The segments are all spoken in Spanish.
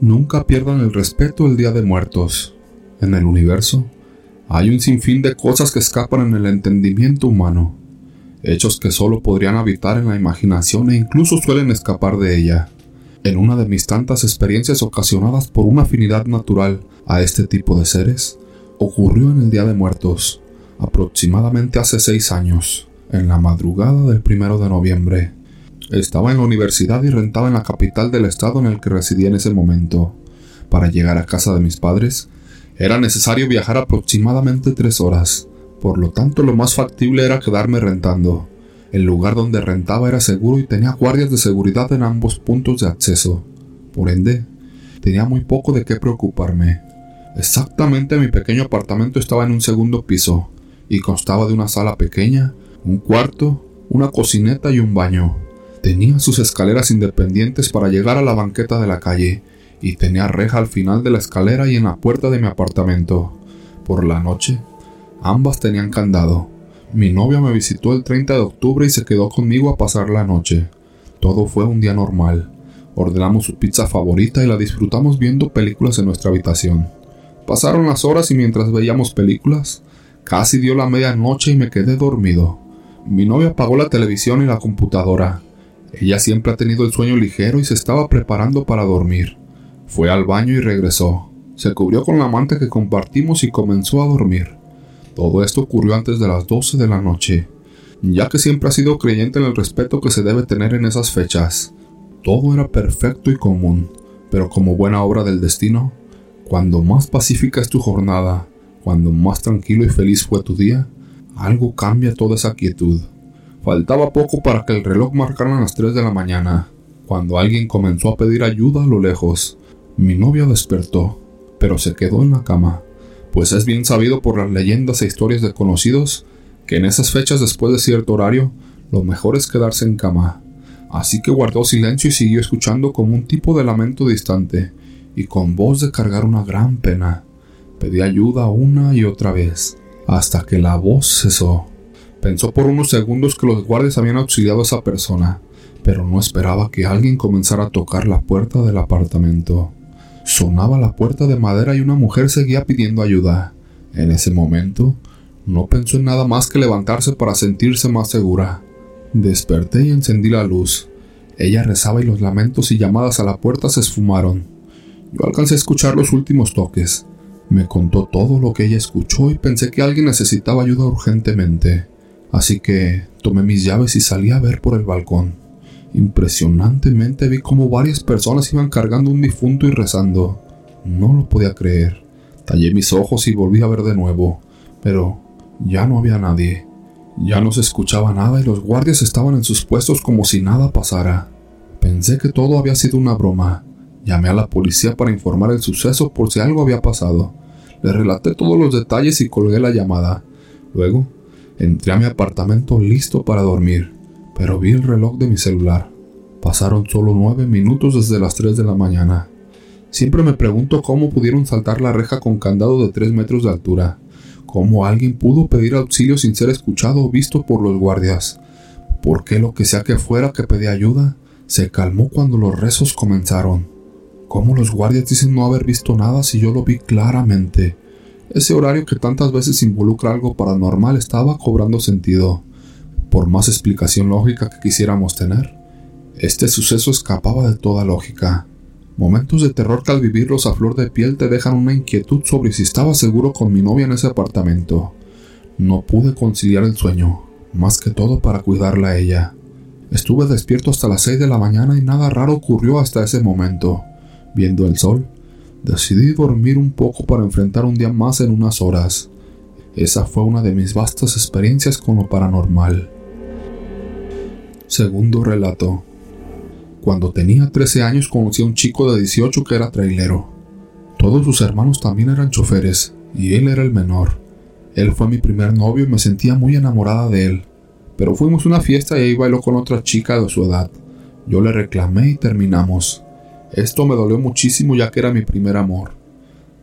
Nunca pierdan el respeto el Día de Muertos. En el universo hay un sinfín de cosas que escapan en el entendimiento humano, hechos que solo podrían habitar en la imaginación e incluso suelen escapar de ella. En una de mis tantas experiencias ocasionadas por una afinidad natural a este tipo de seres, ocurrió en el Día de Muertos, aproximadamente hace seis años, en la madrugada del primero de noviembre. Estaba en la universidad y rentaba en la capital del estado en el que residía en ese momento. Para llegar a casa de mis padres, era necesario viajar aproximadamente tres horas, por lo tanto lo más factible era quedarme rentando. El lugar donde rentaba era seguro y tenía guardias de seguridad en ambos puntos de acceso. Por ende, tenía muy poco de qué preocuparme. Exactamente mi pequeño apartamento estaba en un segundo piso, y constaba de una sala pequeña, un cuarto, una cocineta y un baño. Tenía sus escaleras independientes para llegar a la banqueta de la calle, y tenía reja al final de la escalera y en la puerta de mi apartamento. Por la noche, ambas tenían candado. Mi novia me visitó el 30 de octubre y se quedó conmigo a pasar la noche. Todo fue un día normal. Ordenamos su pizza favorita y la disfrutamos viendo películas en nuestra habitación. Pasaron las horas y mientras veíamos películas, casi dio la medianoche y me quedé dormido. Mi novia apagó la televisión y la computadora ella siempre ha tenido el sueño ligero y se estaba preparando para dormir. Fue al baño y regresó. Se cubrió con la manta que compartimos y comenzó a dormir. Todo esto ocurrió antes de las 12 de la noche, ya que siempre ha sido creyente en el respeto que se debe tener en esas fechas. Todo era perfecto y común, pero como buena obra del destino, cuando más pacífica es tu jornada, cuando más tranquilo y feliz fue tu día, algo cambia toda esa quietud. Faltaba poco para que el reloj marcara las 3 de la mañana, cuando alguien comenzó a pedir ayuda a lo lejos. Mi novia despertó, pero se quedó en la cama, pues es bien sabido por las leyendas e historias de conocidos que en esas fechas después de cierto horario, lo mejor es quedarse en cama. Así que guardó silencio y siguió escuchando como un tipo de lamento distante, y con voz de cargar una gran pena. Pedí ayuda una y otra vez, hasta que la voz cesó. Pensó por unos segundos que los guardias habían auxiliado a esa persona, pero no esperaba que alguien comenzara a tocar la puerta del apartamento. Sonaba la puerta de madera y una mujer seguía pidiendo ayuda. En ese momento, no pensó en nada más que levantarse para sentirse más segura. Desperté y encendí la luz. Ella rezaba y los lamentos y llamadas a la puerta se esfumaron. Yo alcancé a escuchar los últimos toques. Me contó todo lo que ella escuchó y pensé que alguien necesitaba ayuda urgentemente. Así que tomé mis llaves y salí a ver por el balcón. Impresionantemente vi como varias personas iban cargando un difunto y rezando. No lo podía creer. Tallé mis ojos y volví a ver de nuevo, pero ya no había nadie. Ya no se escuchaba nada y los guardias estaban en sus puestos como si nada pasara. Pensé que todo había sido una broma. Llamé a la policía para informar el suceso por si algo había pasado. Le relaté todos los detalles y colgué la llamada. Luego Entré a mi apartamento listo para dormir, pero vi el reloj de mi celular. Pasaron solo nueve minutos desde las 3 de la mañana. Siempre me pregunto cómo pudieron saltar la reja con candado de 3 metros de altura. Cómo alguien pudo pedir auxilio sin ser escuchado o visto por los guardias. ¿Por qué lo que sea que fuera que pedía ayuda se calmó cuando los rezos comenzaron? ¿Cómo los guardias dicen no haber visto nada si yo lo vi claramente? Ese horario que tantas veces involucra algo paranormal estaba cobrando sentido, por más explicación lógica que quisiéramos tener. Este suceso escapaba de toda lógica. Momentos de terror que al vivirlos a flor de piel te dejan una inquietud sobre si estaba seguro con mi novia en ese apartamento. No pude conciliar el sueño, más que todo para cuidarla a ella. Estuve despierto hasta las seis de la mañana y nada raro ocurrió hasta ese momento. Viendo el sol, Decidí dormir un poco para enfrentar un día más en unas horas. Esa fue una de mis vastas experiencias con lo paranormal. Segundo relato. Cuando tenía 13 años conocí a un chico de 18 que era trailero. Todos sus hermanos también eran choferes, y él era el menor. Él fue mi primer novio y me sentía muy enamorada de él. Pero fuimos a una fiesta y ahí bailó con otra chica de su edad. Yo le reclamé y terminamos. Esto me dolió muchísimo ya que era mi primer amor.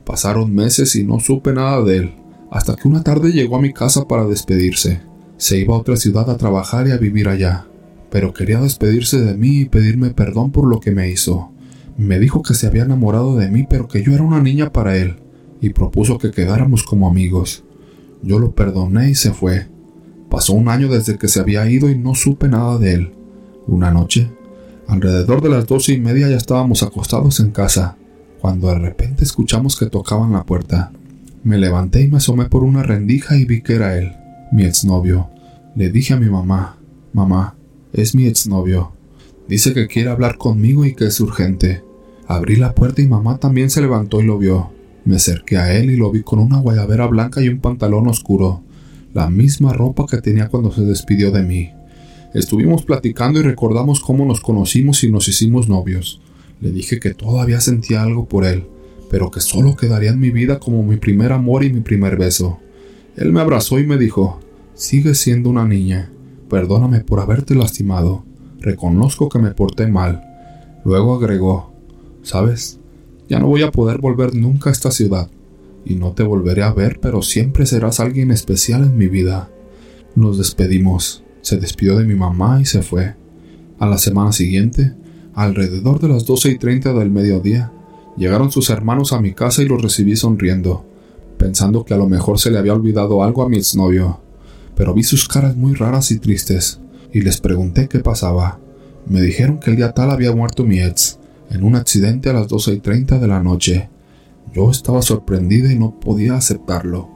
Pasaron meses y no supe nada de él, hasta que una tarde llegó a mi casa para despedirse. Se iba a otra ciudad a trabajar y a vivir allá, pero quería despedirse de mí y pedirme perdón por lo que me hizo. Me dijo que se había enamorado de mí, pero que yo era una niña para él, y propuso que quedáramos como amigos. Yo lo perdoné y se fue. Pasó un año desde que se había ido y no supe nada de él. Una noche, alrededor de las doce y media ya estábamos acostados en casa, cuando de repente escuchamos que tocaban la puerta. Me levanté y me asomé por una rendija y vi que era él, mi exnovio. Le dije a mi mamá, mamá, es mi exnovio. Dice que quiere hablar conmigo y que es urgente. Abrí la puerta y mamá también se levantó y lo vio. Me acerqué a él y lo vi con una guayabera blanca y un pantalón oscuro, la misma ropa que tenía cuando se despidió de mí. Estuvimos platicando y recordamos cómo nos conocimos y nos hicimos novios. Le dije que todavía sentía algo por él, pero que solo quedaría en mi vida como mi primer amor y mi primer beso. Él me abrazó y me dijo, Sigues siendo una niña. Perdóname por haberte lastimado. Reconozco que me porté mal. Luego agregó, ¿sabes? Ya no voy a poder volver nunca a esta ciudad. Y no te volveré a ver, pero siempre serás alguien especial en mi vida. Nos despedimos. Se despidió de mi mamá y se fue. A la semana siguiente, alrededor de las doce y treinta del mediodía, llegaron sus hermanos a mi casa y los recibí sonriendo, pensando que a lo mejor se le había olvidado algo a mi exnovio. Pero vi sus caras muy raras y tristes, y les pregunté qué pasaba. Me dijeron que el día tal había muerto mi ex, en un accidente a las doce y treinta de la noche. Yo estaba sorprendida y no podía aceptarlo.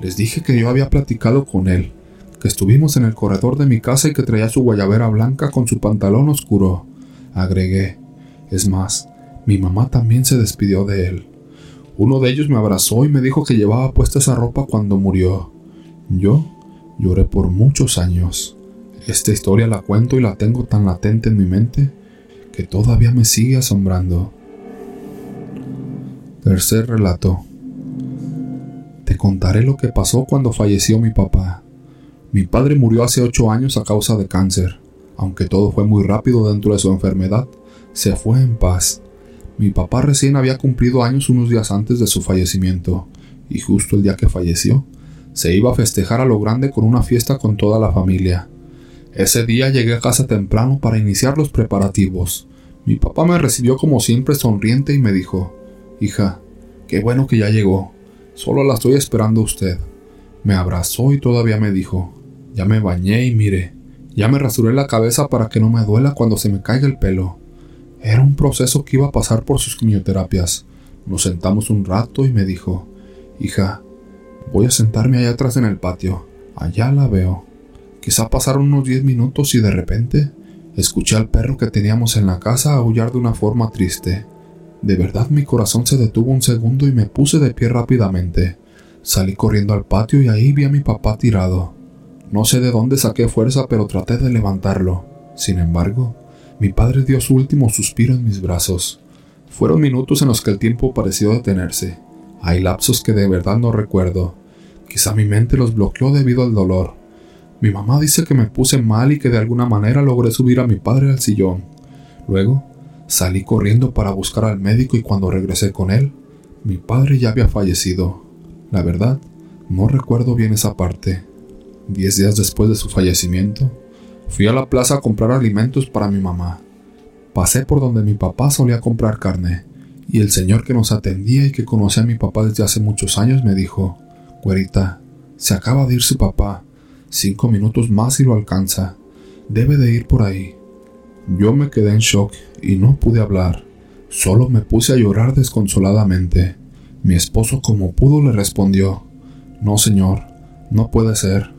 Les dije que yo había platicado con él, que estuvimos en el corredor de mi casa y que traía su guayabera blanca con su pantalón oscuro. Agregué, es más, mi mamá también se despidió de él. Uno de ellos me abrazó y me dijo que llevaba puesta esa ropa cuando murió. Yo lloré por muchos años. Esta historia la cuento y la tengo tan latente en mi mente que todavía me sigue asombrando. Tercer relato. Te contaré lo que pasó cuando falleció mi papá. Mi padre murió hace ocho años a causa de cáncer. Aunque todo fue muy rápido dentro de su enfermedad, se fue en paz. Mi papá recién había cumplido años unos días antes de su fallecimiento, y justo el día que falleció, se iba a festejar a lo grande con una fiesta con toda la familia. Ese día llegué a casa temprano para iniciar los preparativos. Mi papá me recibió como siempre sonriente y me dijo, Hija, qué bueno que ya llegó. Solo la estoy esperando a usted. Me abrazó y todavía me dijo, ya me bañé y mire, ya me rasuré la cabeza para que no me duela cuando se me caiga el pelo. Era un proceso que iba a pasar por sus quimioterapias. Nos sentamos un rato y me dijo, hija, voy a sentarme allá atrás en el patio. Allá la veo. Quizá pasaron unos diez minutos y de repente escuché al perro que teníamos en la casa aullar de una forma triste. De verdad mi corazón se detuvo un segundo y me puse de pie rápidamente. Salí corriendo al patio y ahí vi a mi papá tirado. No sé de dónde saqué fuerza, pero traté de levantarlo. Sin embargo, mi padre dio su último suspiro en mis brazos. Fueron minutos en los que el tiempo pareció detenerse. Hay lapsos que de verdad no recuerdo. Quizá mi mente los bloqueó debido al dolor. Mi mamá dice que me puse mal y que de alguna manera logré subir a mi padre al sillón. Luego, salí corriendo para buscar al médico y cuando regresé con él, mi padre ya había fallecido. La verdad, no recuerdo bien esa parte. Diez días después de su fallecimiento, fui a la plaza a comprar alimentos para mi mamá. Pasé por donde mi papá solía comprar carne, y el señor que nos atendía y que conocía a mi papá desde hace muchos años me dijo, Güerita, se acaba de ir su papá, cinco minutos más y lo alcanza, debe de ir por ahí. Yo me quedé en shock y no pude hablar, solo me puse a llorar desconsoladamente. Mi esposo como pudo le respondió, No señor, no puede ser,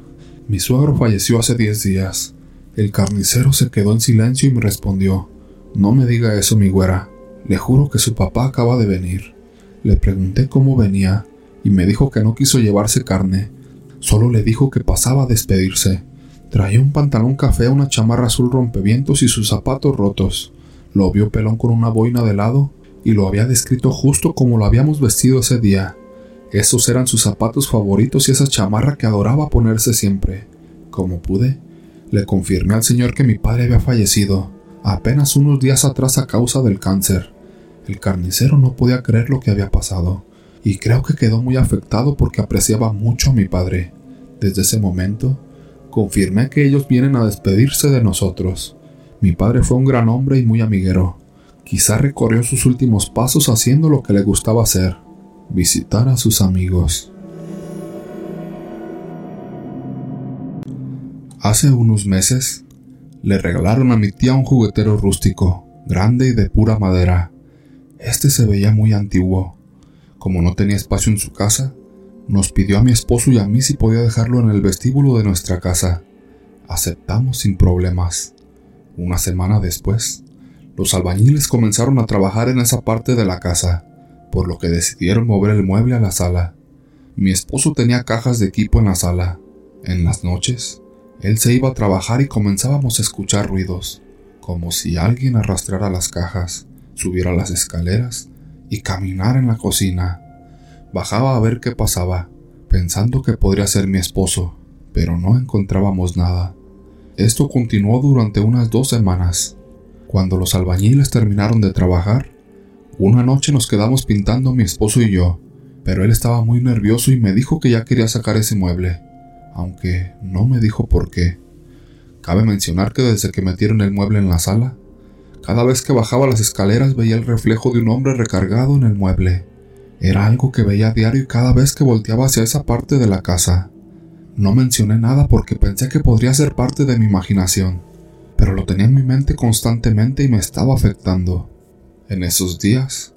mi suegro falleció hace diez días. El carnicero se quedó en silencio y me respondió, No me diga eso, mi güera. Le juro que su papá acaba de venir. Le pregunté cómo venía y me dijo que no quiso llevarse carne. Solo le dijo que pasaba a despedirse. Traía un pantalón café, una chamarra azul rompevientos y sus zapatos rotos. Lo vio pelón con una boina de lado y lo había descrito justo como lo habíamos vestido ese día. Esos eran sus zapatos favoritos y esa chamarra que adoraba ponerse siempre. Como pude, le confirmé al señor que mi padre había fallecido, apenas unos días atrás a causa del cáncer. El carnicero no podía creer lo que había pasado, y creo que quedó muy afectado porque apreciaba mucho a mi padre. Desde ese momento, confirmé que ellos vienen a despedirse de nosotros. Mi padre fue un gran hombre y muy amiguero. Quizá recorrió sus últimos pasos haciendo lo que le gustaba hacer, visitar a sus amigos. Hace unos meses, le regalaron a mi tía un juguetero rústico, grande y de pura madera. Este se veía muy antiguo. Como no tenía espacio en su casa, nos pidió a mi esposo y a mí si podía dejarlo en el vestíbulo de nuestra casa. Aceptamos sin problemas. Una semana después, los albañiles comenzaron a trabajar en esa parte de la casa, por lo que decidieron mover el mueble a la sala. Mi esposo tenía cajas de equipo en la sala. En las noches, él se iba a trabajar y comenzábamos a escuchar ruidos, como si alguien arrastrara las cajas, subiera las escaleras y caminara en la cocina. Bajaba a ver qué pasaba, pensando que podría ser mi esposo, pero no encontrábamos nada. Esto continuó durante unas dos semanas. Cuando los albañiles terminaron de trabajar, una noche nos quedamos pintando mi esposo y yo, pero él estaba muy nervioso y me dijo que ya quería sacar ese mueble, aunque no me dijo por qué. Cabe mencionar que desde que metieron el mueble en la sala, cada vez que bajaba las escaleras veía el reflejo de un hombre recargado en el mueble. Era algo que veía a diario y cada vez que volteaba hacia esa parte de la casa. No mencioné nada porque pensé que podría ser parte de mi imaginación, pero lo tenía en mi mente constantemente y me estaba afectando. En esos días,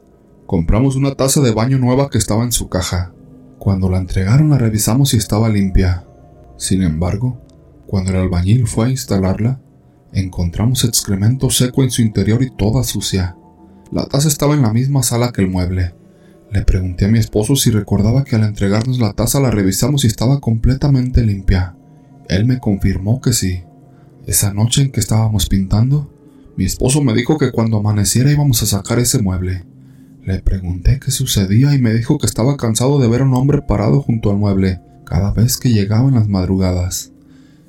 compramos una taza de baño nueva que estaba en su caja. Cuando la entregaron la revisamos y estaba limpia. Sin embargo, cuando el albañil fue a instalarla, encontramos excremento seco en su interior y toda sucia. La taza estaba en la misma sala que el mueble, le pregunté a mi esposo si recordaba que al entregarnos la taza la revisamos y estaba completamente limpia. Él me confirmó que sí. Esa noche en que estábamos pintando, mi esposo me dijo que cuando amaneciera íbamos a sacar ese mueble. Le pregunté qué sucedía y me dijo que estaba cansado de ver a un hombre parado junto al mueble cada vez que llegaba en las madrugadas.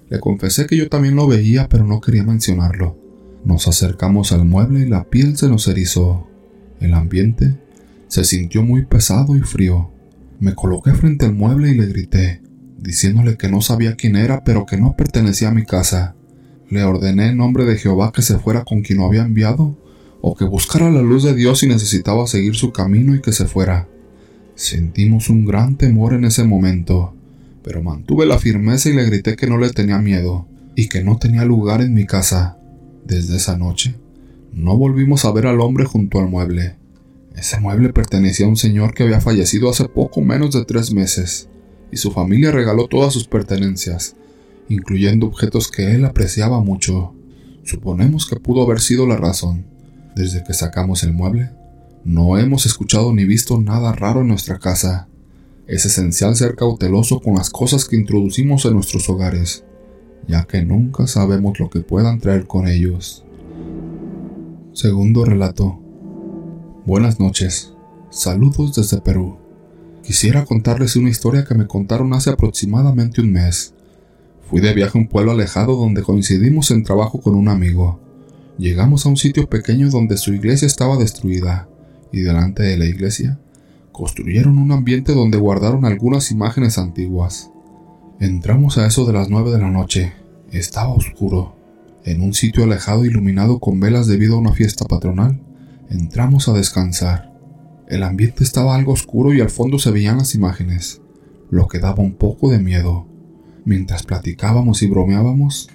Le confesé que yo también lo veía pero no quería mencionarlo. Nos acercamos al mueble y la piel se nos erizó. El ambiente se sintió muy pesado y frío. Me coloqué frente al mueble y le grité, diciéndole que no sabía quién era, pero que no pertenecía a mi casa. Le ordené en nombre de Jehová que se fuera con quien lo había enviado, o que buscara la luz de Dios si necesitaba seguir su camino y que se fuera. Sentimos un gran temor en ese momento, pero mantuve la firmeza y le grité que no le tenía miedo y que no tenía lugar en mi casa. Desde esa noche, no volvimos a ver al hombre junto al mueble. Ese mueble pertenecía a un señor que había fallecido hace poco menos de tres meses, y su familia regaló todas sus pertenencias, incluyendo objetos que él apreciaba mucho. Suponemos que pudo haber sido la razón. Desde que sacamos el mueble, no hemos escuchado ni visto nada raro en nuestra casa. Es esencial ser cauteloso con las cosas que introducimos en nuestros hogares, ya que nunca sabemos lo que puedan traer con ellos. Segundo relato. Buenas noches. Saludos desde Perú. Quisiera contarles una historia que me contaron hace aproximadamente un mes. Fui de viaje a un pueblo alejado donde coincidimos en trabajo con un amigo. Llegamos a un sitio pequeño donde su iglesia estaba destruida, y delante de la iglesia construyeron un ambiente donde guardaron algunas imágenes antiguas. Entramos a eso de las nueve de la noche. Estaba oscuro. En un sitio alejado iluminado con velas debido a una fiesta patronal, Entramos a descansar. El ambiente estaba algo oscuro y al fondo se veían las imágenes, lo que daba un poco de miedo. Mientras platicábamos y bromeábamos,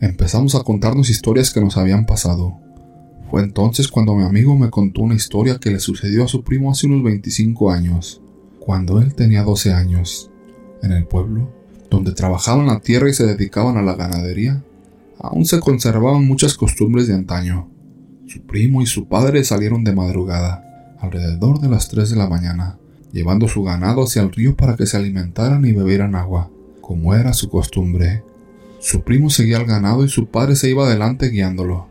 empezamos a contarnos historias que nos habían pasado. Fue entonces cuando mi amigo me contó una historia que le sucedió a su primo hace unos 25 años, cuando él tenía 12 años. En el pueblo, donde trabajaban la tierra y se dedicaban a la ganadería, aún se conservaban muchas costumbres de antaño. Su primo y su padre salieron de madrugada, alrededor de las 3 de la mañana, llevando su ganado hacia el río para que se alimentaran y bebieran agua, como era su costumbre. Su primo seguía al ganado y su padre se iba adelante guiándolo.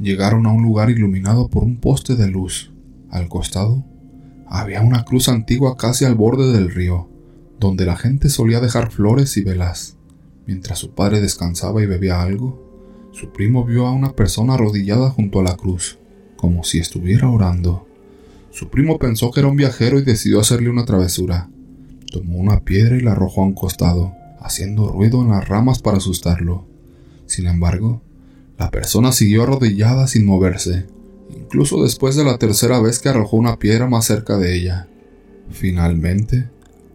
Llegaron a un lugar iluminado por un poste de luz. Al costado había una cruz antigua casi al borde del río, donde la gente solía dejar flores y velas. Mientras su padre descansaba y bebía algo, su primo vio a una persona arrodillada junto a la cruz, como si estuviera orando. Su primo pensó que era un viajero y decidió hacerle una travesura. Tomó una piedra y la arrojó a un costado, haciendo ruido en las ramas para asustarlo. Sin embargo, la persona siguió arrodillada sin moverse. incluso después de la tercera vez que arrojó una piedra más cerca de ella. Finalmente,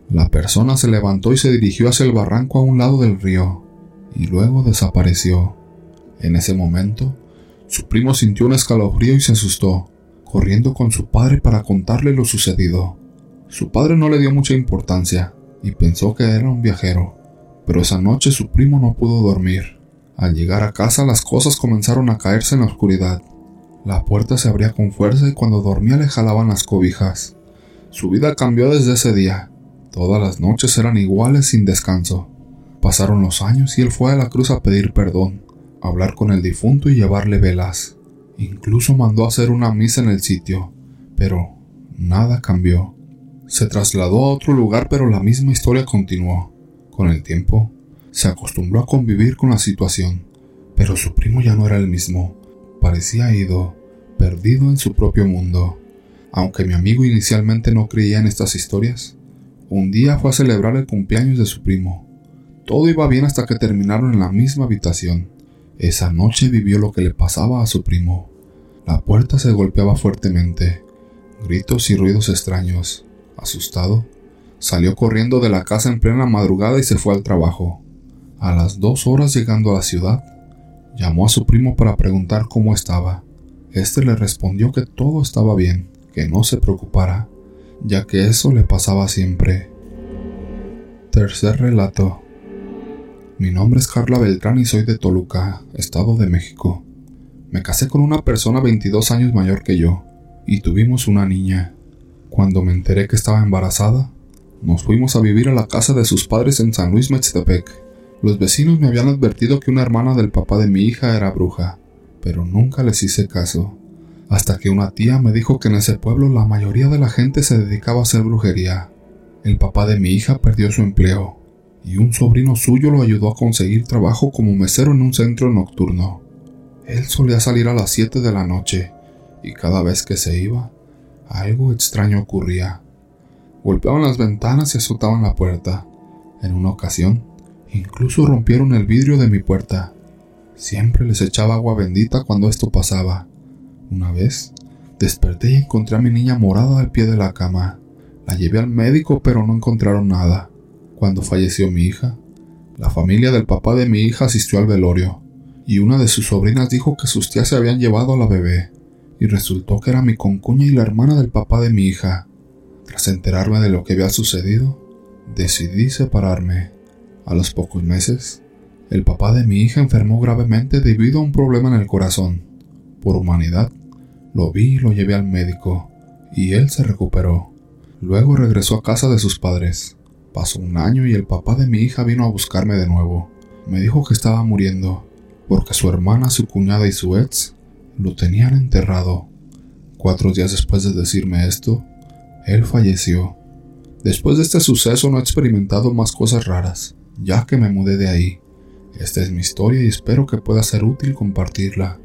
la persona se levantó y se dirigió hacia el barranco a un lado del río, y luego desapareció. En ese momento, su primo sintió un escalofrío y se asustó, corriendo con su padre para contarle lo sucedido. Su padre no le dio mucha importancia y pensó que era un viajero, pero esa noche su primo no pudo dormir. Al llegar a casa las cosas comenzaron a caerse en la oscuridad. La puerta se abría con fuerza y cuando dormía le jalaban las cobijas. Su vida cambió desde ese día. Todas las noches eran iguales sin descanso. Pasaron los años y él fue a la cruz a pedir perdón, hablar con el difunto y llevarle velas. Incluso mandó hacer una misa en el sitio, pero nada cambió. Se trasladó a otro lugar pero la misma historia continuó. Con el tiempo, se acostumbró a convivir con la situación, pero su primo ya no era el mismo. Parecía ido, perdido en su propio mundo. Aunque mi amigo inicialmente no creía en estas historias, un día fue a celebrar el cumpleaños de su primo. Todo iba bien hasta que terminaron en la misma habitación. Esa noche vivió lo que le pasaba a su primo. La puerta se golpeaba fuertemente, gritos y ruidos extraños. Asustado, salió corriendo de la casa en plena madrugada y se fue al trabajo. A las dos horas llegando a la ciudad, llamó a su primo para preguntar cómo estaba. Este le respondió que todo estaba bien, que no se preocupara, ya que eso le pasaba siempre. Tercer relato. Mi nombre es Carla Beltrán y soy de Toluca, Estado de México. Me casé con una persona 22 años mayor que yo y tuvimos una niña. Cuando me enteré que estaba embarazada, nos fuimos a vivir a la casa de sus padres en San Luis Mextepec. Los vecinos me habían advertido que una hermana del papá de mi hija era bruja, pero nunca les hice caso. Hasta que una tía me dijo que en ese pueblo la mayoría de la gente se dedicaba a hacer brujería. El papá de mi hija perdió su empleo y un sobrino suyo lo ayudó a conseguir trabajo como mesero en un centro nocturno. Él solía salir a las 7 de la noche y cada vez que se iba, algo extraño ocurría. Golpeaban las ventanas y azotaban la puerta. En una ocasión, incluso rompieron el vidrio de mi puerta. Siempre les echaba agua bendita cuando esto pasaba. Una vez, desperté y encontré a mi niña morada al pie de la cama. La llevé al médico pero no encontraron nada. Cuando falleció mi hija, la familia del papá de mi hija asistió al velorio, y una de sus sobrinas dijo que sus tías se habían llevado a la bebé, y resultó que era mi concuña y la hermana del papá de mi hija. Tras enterarme de lo que había sucedido, decidí separarme. A los pocos meses, el papá de mi hija enfermó gravemente debido a un problema en el corazón. Por humanidad, lo vi y lo llevé al médico, y él se recuperó. Luego regresó a casa de sus padres. Pasó un año y el papá de mi hija vino a buscarme de nuevo. Me dijo que estaba muriendo, porque su hermana, su cuñada y su ex lo tenían enterrado. Cuatro días después de decirme esto, él falleció. Después de este suceso no he experimentado más cosas raras, ya que me mudé de ahí. Esta es mi historia y espero que pueda ser útil compartirla.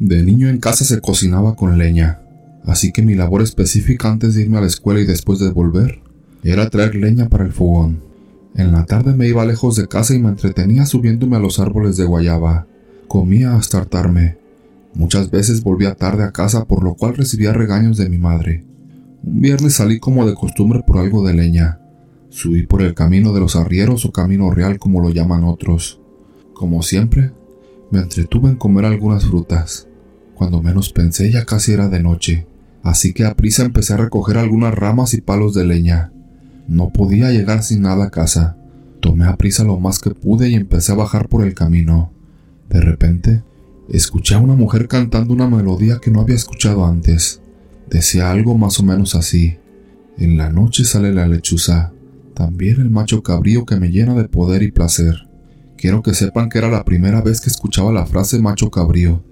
De niño en casa se cocinaba con leña así que mi labor específica antes de irme a la escuela y después de volver era traer leña para el fogón. En la tarde me iba lejos de casa y me entretenía subiéndome a los árboles de guayaba. Comía hasta hartarme. Muchas veces volvía tarde a casa por lo cual recibía regaños de mi madre. Un viernes salí como de costumbre por algo de leña. Subí por el camino de los arrieros o camino real como lo llaman otros. Como siempre, me entretuve en comer algunas frutas. Cuando menos pensé ya casi era de noche así que a prisa empecé a recoger algunas ramas y palos de leña. No podía llegar sin nada a casa. Tomé a prisa lo más que pude y empecé a bajar por el camino. De repente, escuché a una mujer cantando una melodía que no había escuchado antes. Decía algo más o menos así. En la noche sale la lechuza, también el macho cabrío que me llena de poder y placer. Quiero que sepan que era la primera vez que escuchaba la frase macho cabrío,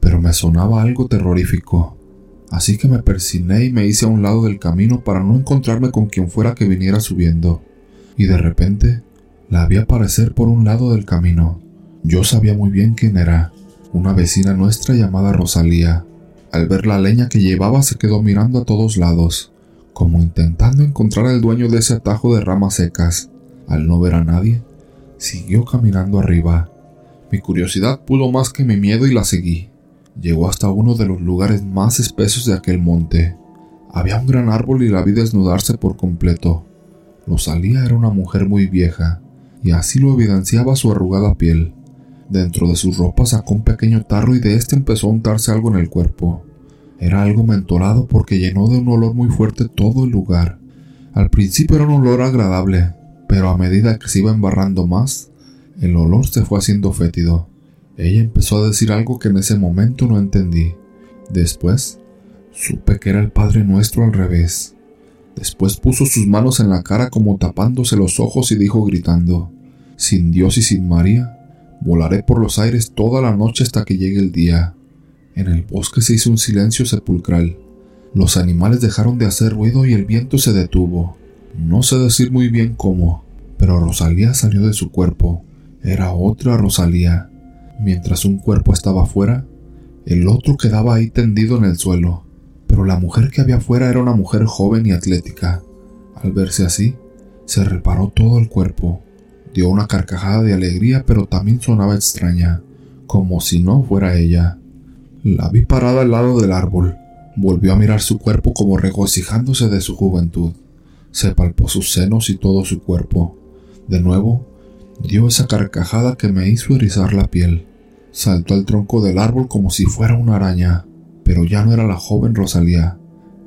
pero me sonaba algo terrorífico. Así que me persiné y me hice a un lado del camino para no encontrarme con quien fuera que viniera subiendo. Y de repente la vi aparecer por un lado del camino. Yo sabía muy bien quién era, una vecina nuestra llamada Rosalía. Al ver la leña que llevaba se quedó mirando a todos lados, como intentando encontrar al dueño de ese atajo de ramas secas. Al no ver a nadie, siguió caminando arriba. Mi curiosidad pudo más que mi miedo y la seguí. Llegó hasta uno de los lugares más espesos de aquel monte. Había un gran árbol y la vi desnudarse por completo. Rosalía era una mujer muy vieja, y así lo evidenciaba su arrugada piel. Dentro de sus ropas sacó un pequeño tarro y de este empezó a untarse algo en el cuerpo. Era algo mentolado porque llenó de un olor muy fuerte todo el lugar. Al principio era un olor agradable, pero a medida que se iba embarrando más, el olor se fue haciendo fétido. Ella empezó a decir algo que en ese momento no entendí. Después, supe que era el Padre Nuestro al revés. Después puso sus manos en la cara como tapándose los ojos y dijo gritando, Sin Dios y sin María, volaré por los aires toda la noche hasta que llegue el día. En el bosque se hizo un silencio sepulcral. Los animales dejaron de hacer ruido y el viento se detuvo. No sé decir muy bien cómo, pero Rosalía salió de su cuerpo. Era otra Rosalía. Mientras un cuerpo estaba afuera, el otro quedaba ahí tendido en el suelo. Pero la mujer que había afuera era una mujer joven y atlética. Al verse así, se reparó todo el cuerpo. Dio una carcajada de alegría, pero también sonaba extraña, como si no fuera ella. La vi parada al lado del árbol. Volvió a mirar su cuerpo como regocijándose de su juventud. Se palpó sus senos y todo su cuerpo. De nuevo, dio esa carcajada que me hizo erizar la piel. Saltó al tronco del árbol como si fuera una araña, pero ya no era la joven Rosalía.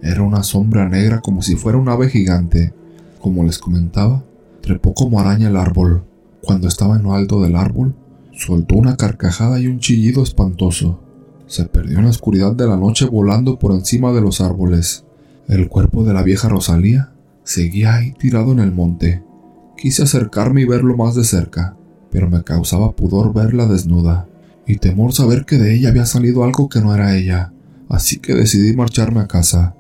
Era una sombra negra como si fuera un ave gigante. Como les comentaba, trepó como araña el árbol. Cuando estaba en lo alto del árbol, soltó una carcajada y un chillido espantoso se perdió en la oscuridad de la noche volando por encima de los árboles. El cuerpo de la vieja Rosalía seguía ahí tirado en el monte. Quise acercarme y verlo más de cerca, pero me causaba pudor verla desnuda, y temor saber que de ella había salido algo que no era ella, así que decidí marcharme a casa.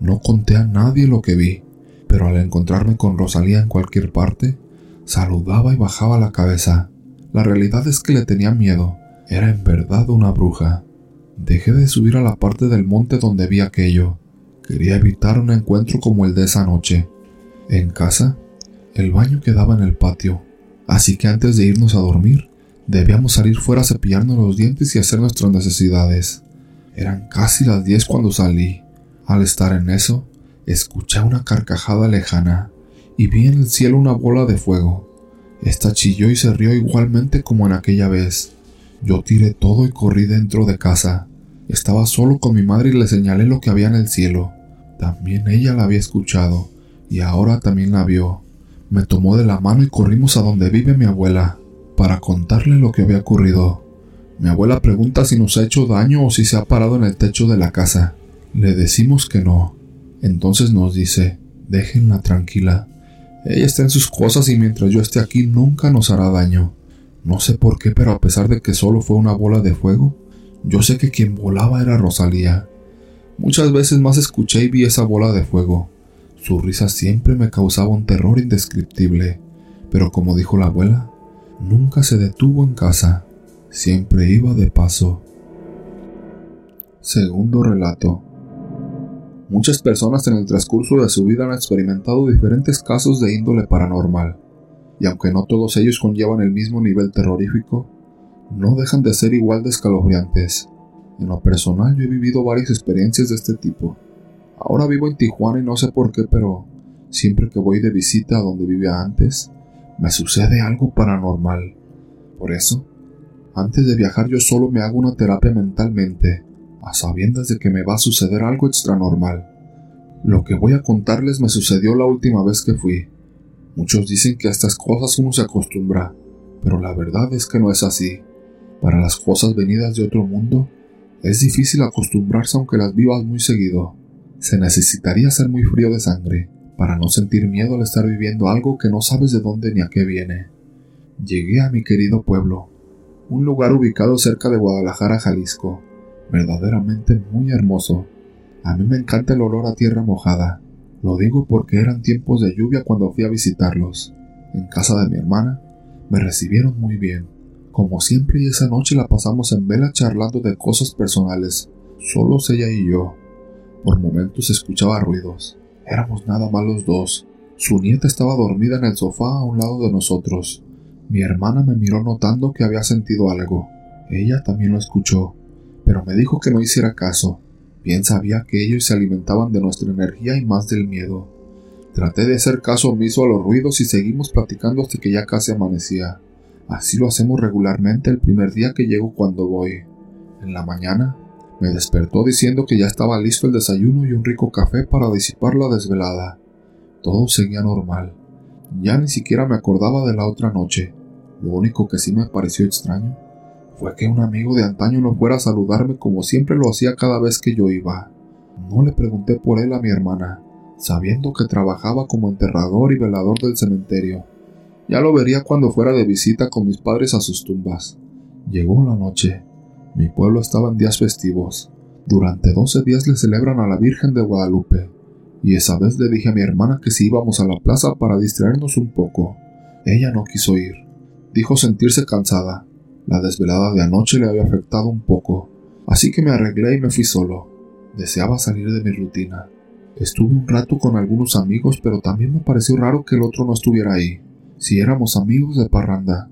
No conté a nadie lo que vi, pero al encontrarme con Rosalía en cualquier parte, saludaba y bajaba la cabeza. La realidad es que le tenía miedo, era en verdad una bruja. Dejé de subir a la parte del monte donde vi aquello. Quería evitar un encuentro como el de esa noche. En casa, el baño quedaba en el patio, así que antes de irnos a dormir, debíamos salir fuera a cepillarnos los dientes y hacer nuestras necesidades. Eran casi las diez cuando salí. Al estar en eso, escuché una carcajada lejana y vi en el cielo una bola de fuego. Esta chilló y se rió igualmente como en aquella vez. Yo tiré todo y corrí dentro de casa. Estaba solo con mi madre y le señalé lo que había en el cielo. También ella la había escuchado, y ahora también la vio. Me tomó de la mano y corrimos a donde vive mi abuela, para contarle lo que había ocurrido. Mi abuela pregunta si nos ha hecho daño o si se ha parado en el techo de la casa. Le decimos que no. Entonces nos dice, déjenla tranquila. Ella está en sus cosas y mientras yo esté aquí nunca nos hará daño. No sé por qué, pero a pesar de que solo fue una bola de fuego, yo sé que quien volaba era Rosalía. Muchas veces más escuché y vi esa bola de fuego. Su risa siempre me causaba un terror indescriptible, pero como dijo la abuela, nunca se detuvo en casa, siempre iba de paso. Segundo relato. Muchas personas en el transcurso de su vida han experimentado diferentes casos de índole paranormal, y aunque no todos ellos conllevan el mismo nivel terrorífico, no dejan de ser igual de escalofriantes. En lo personal yo he vivido varias experiencias de este tipo. Ahora vivo en Tijuana y no sé por qué, pero siempre que voy de visita a donde vivía antes, me sucede algo paranormal. Por eso, antes de viajar yo solo me hago una terapia mentalmente, a sabiendas de que me va a suceder algo extranormal. Lo que voy a contarles me sucedió la última vez que fui. Muchos dicen que a estas cosas uno se acostumbra, pero la verdad es que no es así. Para las cosas venidas de otro mundo, es difícil acostumbrarse aunque las vivas muy seguido. Se necesitaría ser muy frío de sangre para no sentir miedo al estar viviendo algo que no sabes de dónde ni a qué viene. Llegué a mi querido pueblo, un lugar ubicado cerca de Guadalajara, Jalisco, verdaderamente muy hermoso. A mí me encanta el olor a tierra mojada. Lo digo porque eran tiempos de lluvia cuando fui a visitarlos. En casa de mi hermana, me recibieron muy bien como siempre y esa noche la pasamos en vela charlando de cosas personales, solos ella y yo. Por momentos escuchaba ruidos. Éramos nada más los dos. Su nieta estaba dormida en el sofá a un lado de nosotros. Mi hermana me miró notando que había sentido algo. Ella también lo escuchó, pero me dijo que no hiciera caso. Bien sabía que ellos se alimentaban de nuestra energía y más del miedo. Traté de hacer caso omiso a los ruidos y seguimos platicando hasta que ya casi amanecía. Así lo hacemos regularmente el primer día que llego cuando voy. En la mañana me despertó diciendo que ya estaba listo el desayuno y un rico café para disipar la desvelada. Todo seguía normal. Ya ni siquiera me acordaba de la otra noche. Lo único que sí me pareció extraño fue que un amigo de antaño no fuera a saludarme como siempre lo hacía cada vez que yo iba. No le pregunté por él a mi hermana, sabiendo que trabajaba como enterrador y velador del cementerio. Ya lo vería cuando fuera de visita con mis padres a sus tumbas. Llegó la noche. Mi pueblo estaba en días festivos. Durante doce días le celebran a la Virgen de Guadalupe. Y esa vez le dije a mi hermana que si íbamos a la plaza para distraernos un poco. Ella no quiso ir. Dijo sentirse cansada. La desvelada de anoche le había afectado un poco. Así que me arreglé y me fui solo. Deseaba salir de mi rutina. Estuve un rato con algunos amigos, pero también me pareció raro que el otro no estuviera ahí si éramos amigos de parranda.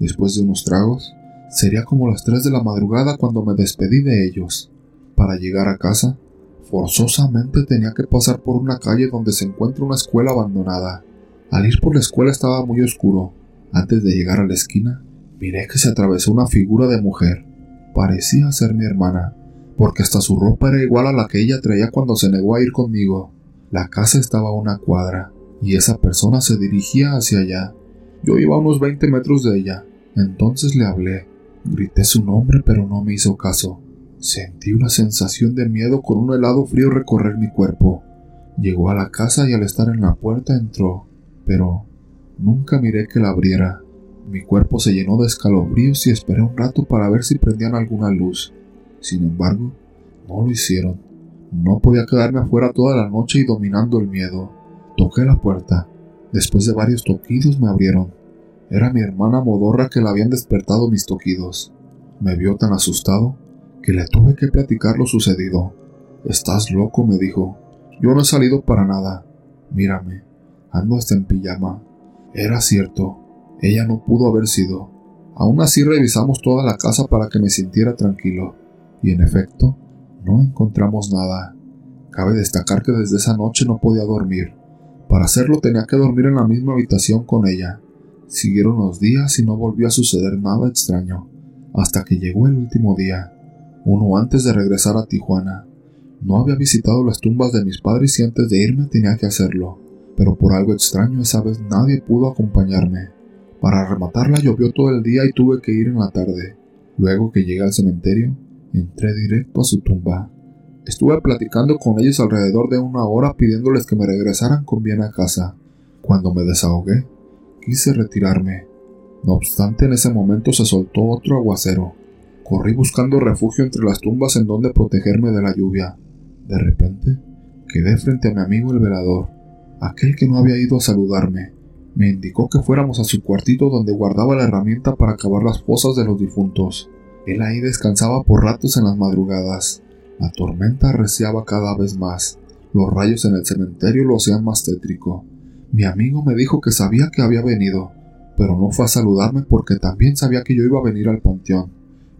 Después de unos tragos, sería como las tres de la madrugada cuando me despedí de ellos. Para llegar a casa, forzosamente tenía que pasar por una calle donde se encuentra una escuela abandonada. Al ir por la escuela estaba muy oscuro. Antes de llegar a la esquina, miré que se atravesó una figura de mujer. Parecía ser mi hermana, porque hasta su ropa era igual a la que ella traía cuando se negó a ir conmigo. La casa estaba a una cuadra, y esa persona se dirigía hacia allá. Yo iba a unos 20 metros de ella. Entonces le hablé. Grité su nombre, pero no me hizo caso. Sentí una sensación de miedo con un helado frío recorrer mi cuerpo. Llegó a la casa y al estar en la puerta entró, pero nunca miré que la abriera. Mi cuerpo se llenó de escalofríos y esperé un rato para ver si prendían alguna luz. Sin embargo, no lo hicieron. No podía quedarme afuera toda la noche y dominando el miedo. Toqué la puerta. Después de varios toquidos me abrieron. Era mi hermana modorra que la habían despertado mis toquidos. Me vio tan asustado que le tuve que platicar lo sucedido. Estás loco, me dijo. Yo no he salido para nada. Mírame, ando hasta en pijama. Era cierto, ella no pudo haber sido. Aún así revisamos toda la casa para que me sintiera tranquilo, y en efecto, no encontramos nada. Cabe destacar que desde esa noche no podía dormir. Para hacerlo tenía que dormir en la misma habitación con ella. Siguieron los días y no volvió a suceder nada extraño, hasta que llegó el último día, uno antes de regresar a Tijuana. No había visitado las tumbas de mis padres y antes de irme tenía que hacerlo, pero por algo extraño esa vez nadie pudo acompañarme. Para rematarla llovió todo el día y tuve que ir en la tarde. Luego que llegué al cementerio, entré directo a su tumba. Estuve platicando con ellos alrededor de una hora pidiéndoles que me regresaran con bien a casa. Cuando me desahogué, quise retirarme. No obstante, en ese momento se soltó otro aguacero. Corrí buscando refugio entre las tumbas en donde protegerme de la lluvia. De repente, quedé frente a mi amigo el velador, aquel que no había ido a saludarme. Me indicó que fuéramos a su cuartito donde guardaba la herramienta para cavar las fosas de los difuntos. Él ahí descansaba por ratos en las madrugadas. La tormenta arreciaba cada vez más. Los rayos en el cementerio lo hacían más tétrico. Mi amigo me dijo que sabía que había venido, pero no fue a saludarme porque también sabía que yo iba a venir al panteón.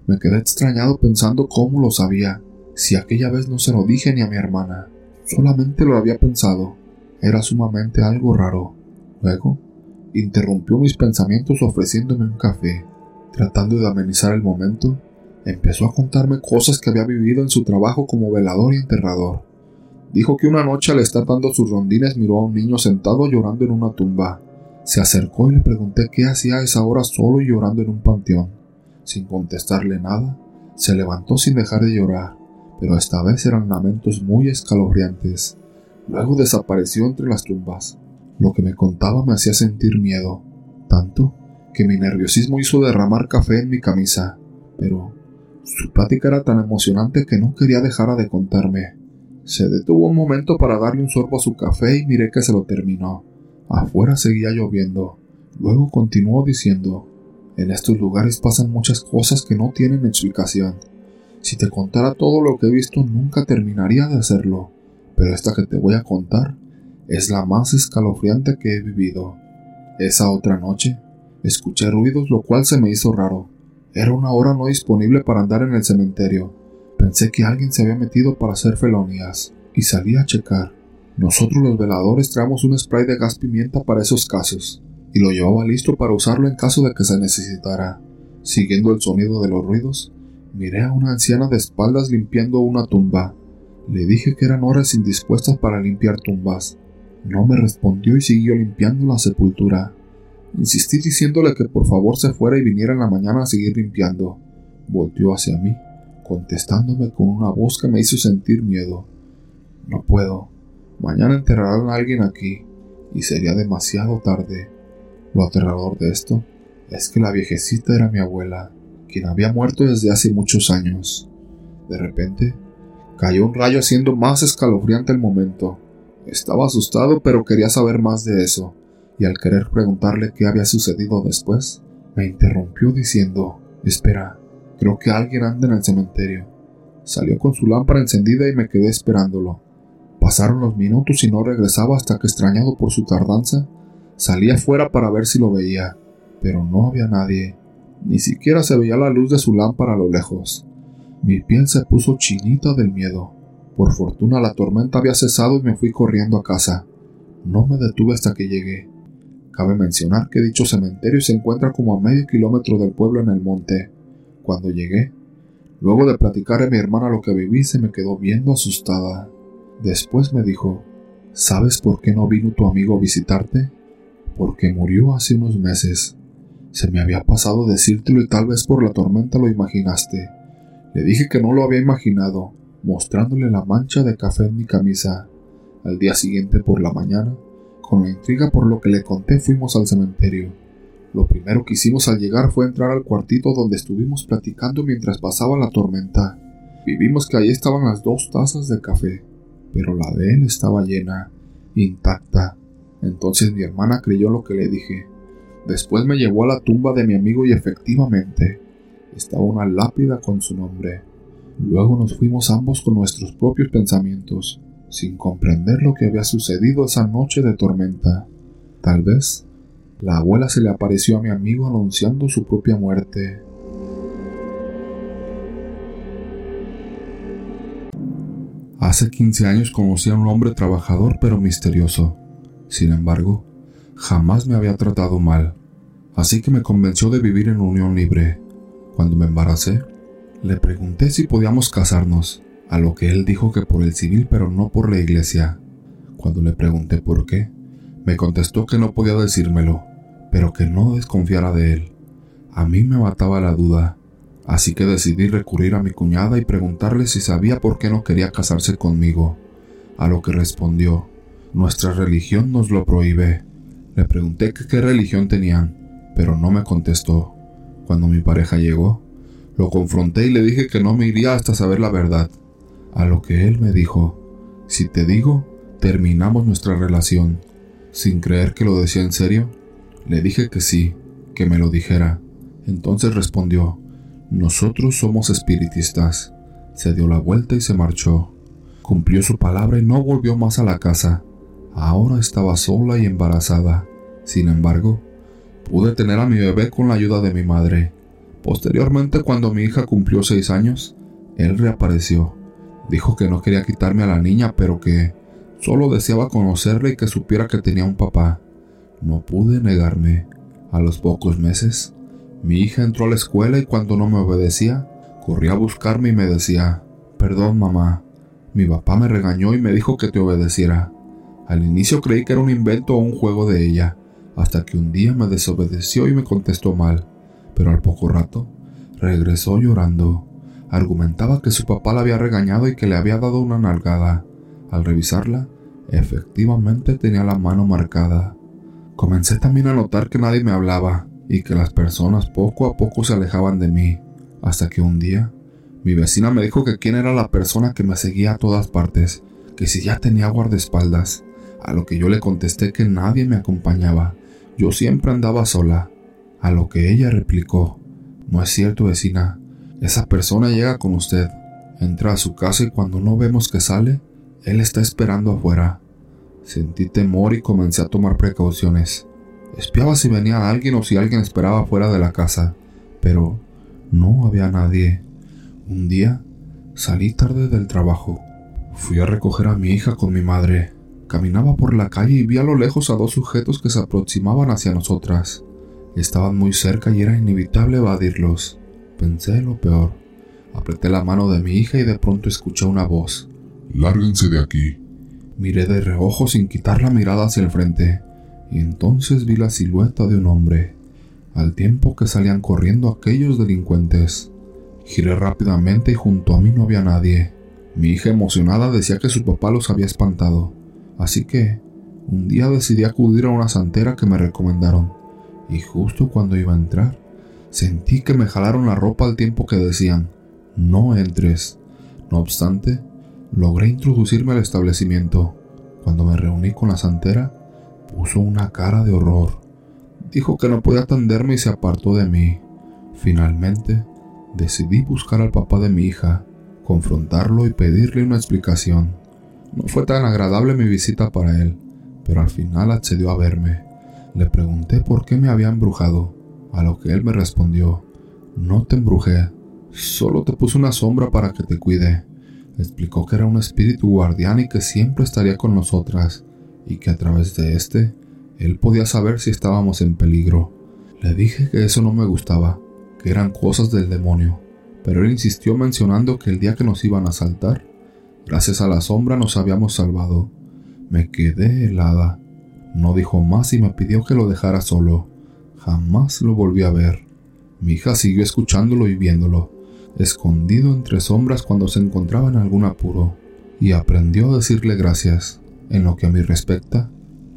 Me quedé extrañado pensando cómo lo sabía, si aquella vez no se lo dije ni a mi hermana. Solamente lo había pensado. Era sumamente algo raro. Luego, interrumpió mis pensamientos ofreciéndome un café. Tratando de amenizar el momento, empezó a contarme cosas que había vivido en su trabajo como velador y enterrador. Dijo que una noche al estar dando sus rondines miró a un niño sentado llorando en una tumba. Se acercó y le pregunté qué hacía a esa hora solo y llorando en un panteón. Sin contestarle nada, se levantó sin dejar de llorar, pero esta vez eran lamentos muy escalofriantes. Luego desapareció entre las tumbas. Lo que me contaba me hacía sentir miedo, tanto que mi nerviosismo hizo derramar café en mi camisa, pero su plática era tan emocionante que no quería dejar de contarme. Se detuvo un momento para darle un sorbo a su café y miré que se lo terminó. Afuera seguía lloviendo. Luego continuó diciendo, en estos lugares pasan muchas cosas que no tienen explicación. Si te contara todo lo que he visto nunca terminaría de hacerlo, pero esta que te voy a contar es la más escalofriante que he vivido. Esa otra noche, Escuché ruidos, lo cual se me hizo raro. Era una hora no disponible para andar en el cementerio. Pensé que alguien se había metido para hacer felonías y salí a checar. Nosotros los veladores traemos un spray de gas pimienta para esos casos y lo llevaba listo para usarlo en caso de que se necesitara. Siguiendo el sonido de los ruidos, miré a una anciana de espaldas limpiando una tumba. Le dije que eran horas indispuestas para limpiar tumbas. No me respondió y siguió limpiando la sepultura. Insistí diciéndole que por favor se fuera y viniera en la mañana a seguir limpiando. Volteó hacia mí, contestándome con una voz que me hizo sentir miedo. No puedo. Mañana enterrarán a alguien aquí, y sería demasiado tarde. Lo aterrador de esto es que la viejecita era mi abuela, quien había muerto desde hace muchos años. De repente, cayó un rayo haciendo más escalofriante el momento. Estaba asustado, pero quería saber más de eso, y al querer preguntarle qué había sucedido después, me interrumpió diciendo, Espera, creo que alguien anda en el cementerio. Salió con su lámpara encendida y me quedé esperándolo. Pasaron los minutos y no regresaba hasta que, extrañado por su tardanza, salí afuera para ver si lo veía, pero no había nadie. Ni siquiera se veía la luz de su lámpara a lo lejos. Mi piel se puso chinita del miedo. Por fortuna la tormenta había cesado y me fui corriendo a casa. No me detuve hasta que llegué. Cabe mencionar que dicho cementerio se encuentra como a medio kilómetro del pueblo en el monte. Cuando llegué, luego de platicar a mi hermana lo que viví, se me quedó viendo asustada. Después me dijo, ¿sabes por qué no vino tu amigo a visitarte? Porque murió hace unos meses. Se me había pasado decírtelo y tal vez por la tormenta lo imaginaste. Le dije que no lo había imaginado, mostrándole la mancha de café en mi camisa. Al día siguiente por la mañana, con la intriga por lo que le conté, fuimos al cementerio. Lo primero que hicimos al llegar fue entrar al cuartito donde estuvimos platicando mientras pasaba la tormenta. Vivimos que allí estaban las dos tazas de café, pero la de él estaba llena, intacta. Entonces mi hermana creyó lo que le dije. Después me llevó a la tumba de mi amigo y efectivamente estaba una lápida con su nombre. Luego nos fuimos ambos con nuestros propios pensamientos, sin comprender lo que había sucedido esa noche de tormenta. Tal vez la abuela se le apareció a mi amigo anunciando su propia muerte. Hace 15 años conocí a un hombre trabajador pero misterioso. Sin embargo, jamás me había tratado mal así que me convenció de vivir en unión libre. Cuando me embaracé, le pregunté si podíamos casarnos, a lo que él dijo que por el civil pero no por la iglesia. Cuando le pregunté por qué, me contestó que no podía decírmelo, pero que no desconfiara de él. A mí me mataba la duda, así que decidí recurrir a mi cuñada y preguntarle si sabía por qué no quería casarse conmigo, a lo que respondió, nuestra religión nos lo prohíbe. Le pregunté qué religión tenían, pero no me contestó. Cuando mi pareja llegó, lo confronté y le dije que no me iría hasta saber la verdad. A lo que él me dijo, si te digo, terminamos nuestra relación. Sin creer que lo decía en serio, le dije que sí, que me lo dijera. Entonces respondió, nosotros somos espiritistas. Se dio la vuelta y se marchó. Cumplió su palabra y no volvió más a la casa. Ahora estaba sola y embarazada. Sin embargo, Pude tener a mi bebé con la ayuda de mi madre. Posteriormente, cuando mi hija cumplió seis años, él reapareció. Dijo que no quería quitarme a la niña, pero que solo deseaba conocerla y que supiera que tenía un papá. No pude negarme. A los pocos meses, mi hija entró a la escuela y cuando no me obedecía, corría a buscarme y me decía, Perdón mamá, mi papá me regañó y me dijo que te obedeciera. Al inicio creí que era un invento o un juego de ella, hasta que un día me desobedeció y me contestó mal, pero al poco rato regresó llorando. Argumentaba que su papá la había regañado y que le había dado una nalgada. Al revisarla, efectivamente tenía la mano marcada. Comencé también a notar que nadie me hablaba y que las personas poco a poco se alejaban de mí, hasta que un día mi vecina me dijo que quién era la persona que me seguía a todas partes, que si ya tenía guardaespaldas, a lo que yo le contesté que nadie me acompañaba, yo siempre andaba sola, a lo que ella replicó, no es cierto vecina, esa persona llega con usted, entra a su casa y cuando no vemos que sale, él está esperando afuera. Sentí temor y comencé a tomar precauciones. Espiaba si venía alguien o si alguien esperaba fuera de la casa, pero no había nadie. Un día salí tarde del trabajo. Fui a recoger a mi hija con mi madre. Caminaba por la calle y vi a lo lejos a dos sujetos que se aproximaban hacia nosotras. Estaban muy cerca y era inevitable evadirlos. Pensé lo peor. Apreté la mano de mi hija y de pronto escuché una voz. Lárguense de aquí. Miré de reojo sin quitar la mirada hacia el frente, y entonces vi la silueta de un hombre, al tiempo que salían corriendo aquellos delincuentes. Giré rápidamente y junto a mí no había nadie. Mi hija emocionada decía que su papá los había espantado, así que un día decidí acudir a una santera que me recomendaron, y justo cuando iba a entrar, sentí que me jalaron la ropa al tiempo que decían, no entres. No obstante, logré introducirme al establecimiento. Cuando me reuní con la santera, puso una cara de horror. Dijo que no podía atenderme y se apartó de mí. Finalmente, decidí buscar al papá de mi hija, confrontarlo y pedirle una explicación. No fue tan agradable mi visita para él, pero al final accedió a verme. Le pregunté por qué me había embrujado, a lo que él me respondió, no te embrujé, solo te puse una sombra para que te cuide. Explicó que era un espíritu guardián y que siempre estaría con nosotras, y que a través de este, él podía saber si estábamos en peligro. Le dije que eso no me gustaba, que eran cosas del demonio, pero él insistió mencionando que el día que nos iban a asaltar, gracias a la sombra nos habíamos salvado. Me quedé helada. No dijo más y me pidió que lo dejara solo. Jamás lo volví a ver. Mi hija siguió escuchándolo y viéndolo, escondido entre sombras cuando se encontraba en algún apuro, y aprendió a decirle gracias. En lo que a mí respecta,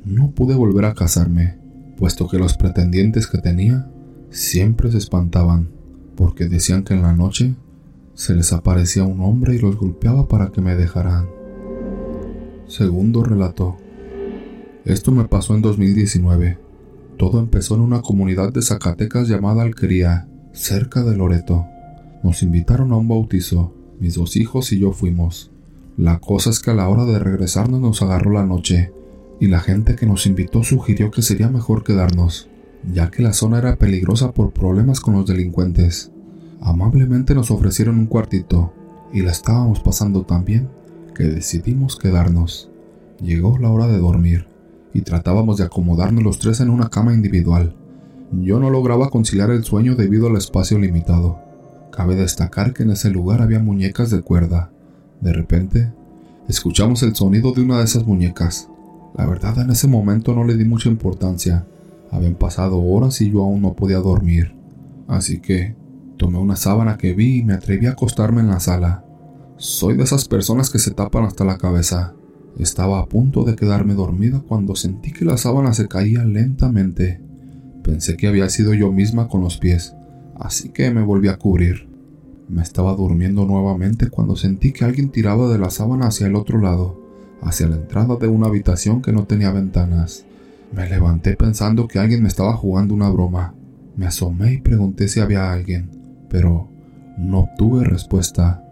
no pude volver a casarme, puesto que los pretendientes que tenía siempre se espantaban, porque decían que en la noche se les aparecía un hombre y los golpeaba para que me dejaran. Segundo relato. Esto me pasó en 2019. Todo empezó en una comunidad de Zacatecas llamada Alquería, cerca de Loreto. Nos invitaron a un bautizo, mis dos hijos y yo fuimos. La cosa es que a la hora de regresarnos nos agarró la noche, y la gente que nos invitó sugirió que sería mejor quedarnos, ya que la zona era peligrosa por problemas con los delincuentes. Amablemente nos ofrecieron un cuartito, y la estábamos pasando tan bien que decidimos quedarnos. Llegó la hora de dormir, y tratábamos de acomodarnos los tres en una cama individual. Yo no lograba conciliar el sueño debido al espacio limitado. Cabe destacar que en ese lugar había muñecas de cuerda, de repente, escuchamos el sonido de una de esas muñecas. La verdad en ese momento no le di mucha importancia. Habían pasado horas y yo aún no podía dormir. Así que tomé una sábana que vi y me atreví a acostarme en la sala. Soy de esas personas que se tapan hasta la cabeza. Estaba a punto de quedarme dormida cuando sentí que la sábana se caía lentamente. Pensé que había sido yo misma con los pies, así que me volví a cubrir. Me estaba durmiendo nuevamente cuando sentí que alguien tiraba de la sábana hacia el otro lado, hacia la entrada de una habitación que no tenía ventanas. Me levanté pensando que alguien me estaba jugando una broma. Me asomé y pregunté si había alguien, pero no obtuve respuesta.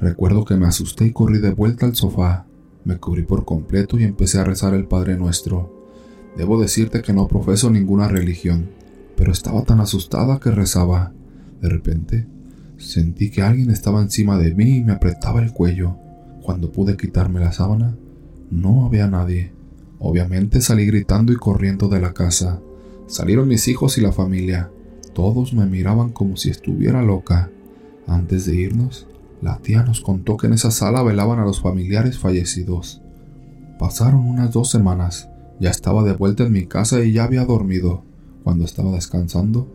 Recuerdo que me asusté y corrí de vuelta al sofá. Me cubrí por completo y empecé a rezar el Padre Nuestro. Debo decirte que no profeso ninguna religión, pero estaba tan asustada que rezaba. De repente, Sentí que alguien estaba encima de mí y me apretaba el cuello. Cuando pude quitarme la sábana, no había nadie. Obviamente salí gritando y corriendo de la casa. Salieron mis hijos y la familia. Todos me miraban como si estuviera loca. Antes de irnos, la tía nos contó que en esa sala velaban a los familiares fallecidos. Pasaron unas dos semanas. Ya estaba de vuelta en mi casa y ya había dormido. Cuando estaba descansando,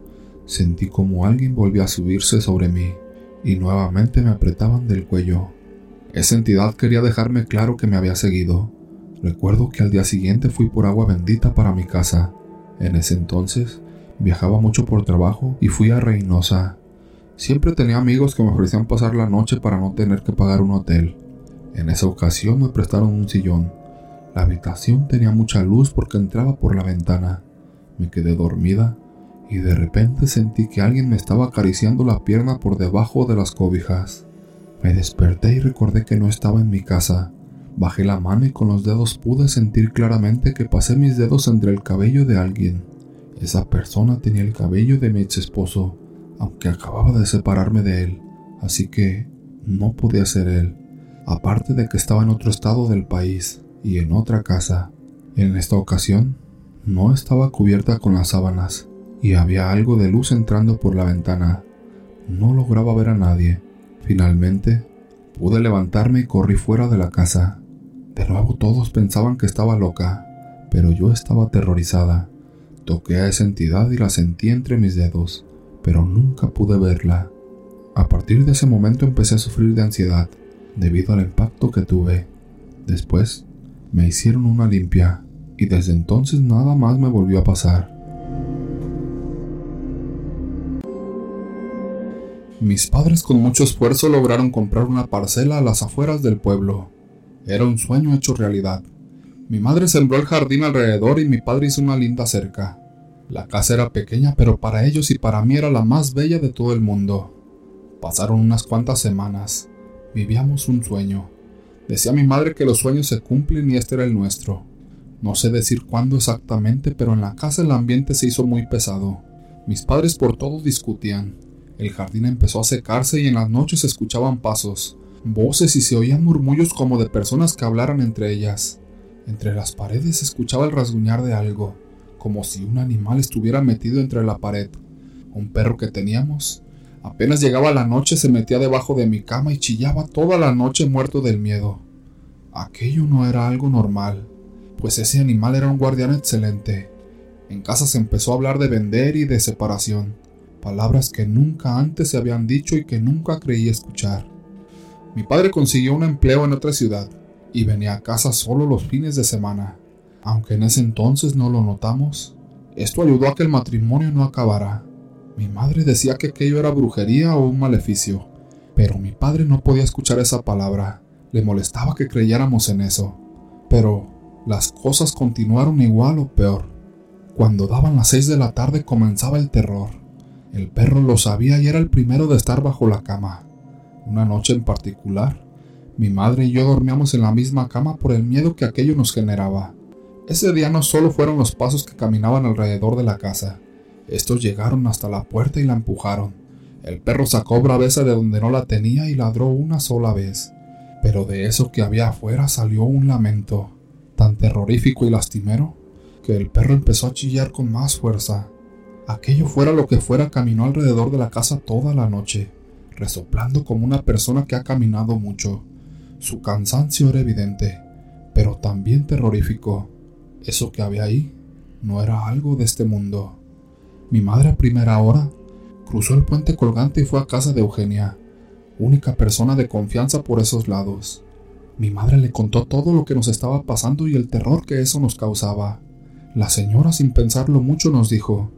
Sentí como alguien volvía a subirse sobre mí y nuevamente me apretaban del cuello. Esa entidad quería dejarme claro que me había seguido. Recuerdo que al día siguiente fui por agua bendita para mi casa. En ese entonces viajaba mucho por trabajo y fui a Reynosa. Siempre tenía amigos que me ofrecían pasar la noche para no tener que pagar un hotel. En esa ocasión me prestaron un sillón. La habitación tenía mucha luz porque entraba por la ventana. Me quedé dormida y de repente sentí que alguien me estaba acariciando la pierna por debajo de las cobijas. Me desperté y recordé que no estaba en mi casa. Bajé la mano y con los dedos pude sentir claramente que pasé mis dedos entre el cabello de alguien. Esa persona tenía el cabello de mi ex esposo, aunque acababa de separarme de él, así que no podía ser él, aparte de que estaba en otro estado del país y en otra casa. En esta ocasión, no estaba cubierta con las sábanas y había algo de luz entrando por la ventana. No lograba ver a nadie. Finalmente, pude levantarme y corrí fuera de la casa. De nuevo todos pensaban que estaba loca, pero yo estaba aterrorizada. Toqué a esa entidad y la sentí entre mis dedos, pero nunca pude verla. A partir de ese momento empecé a sufrir de ansiedad, debido al impacto que tuve. Después, me hicieron una limpia, y desde entonces nada más me volvió a pasar. Mis padres con mucho esfuerzo lograron comprar una parcela a las afueras del pueblo. Era un sueño hecho realidad. Mi madre sembró el jardín alrededor y mi padre hizo una linda cerca. La casa era pequeña, pero para ellos y para mí era la más bella de todo el mundo. Pasaron unas cuantas semanas. Vivíamos un sueño. Decía mi madre que los sueños se cumplen y este era el nuestro. No sé decir cuándo exactamente, pero en la casa el ambiente se hizo muy pesado. Mis padres por todo discutían. El jardín empezó a secarse y en las noches se escuchaban pasos, voces y se oían murmullos como de personas que hablaran entre ellas. Entre las paredes se escuchaba el rasguñar de algo, como si un animal estuviera metido entre la pared. Un perro que teníamos. Apenas llegaba la noche se metía debajo de mi cama y chillaba toda la noche muerto del miedo. Aquello no era algo normal, pues ese animal era un guardián excelente. En casa se empezó a hablar de vender y de separación palabras que nunca antes se habían dicho y que nunca creí escuchar. Mi padre consiguió un empleo en otra ciudad y venía a casa solo los fines de semana. Aunque en ese entonces no lo notamos, esto ayudó a que el matrimonio no acabara. Mi madre decía que aquello era brujería o un maleficio, pero mi padre no podía escuchar esa palabra. Le molestaba que creyéramos en eso. Pero las cosas continuaron igual o peor. Cuando daban las seis de la tarde comenzaba el terror. El perro lo sabía y era el primero de estar bajo la cama. Una noche en particular, mi madre y yo dormíamos en la misma cama por el miedo que aquello nos generaba. Ese día no solo fueron los pasos que caminaban alrededor de la casa, estos llegaron hasta la puerta y la empujaron. El perro sacó braveza de donde no la tenía y ladró una sola vez. Pero de eso que había afuera salió un lamento, tan terrorífico y lastimero, que el perro empezó a chillar con más fuerza. Aquello fuera lo que fuera, caminó alrededor de la casa toda la noche, resoplando como una persona que ha caminado mucho. Su cansancio era evidente, pero también terrorífico. Eso que había ahí no era algo de este mundo. Mi madre a primera hora cruzó el puente colgante y fue a casa de Eugenia, única persona de confianza por esos lados. Mi madre le contó todo lo que nos estaba pasando y el terror que eso nos causaba. La señora sin pensarlo mucho nos dijo,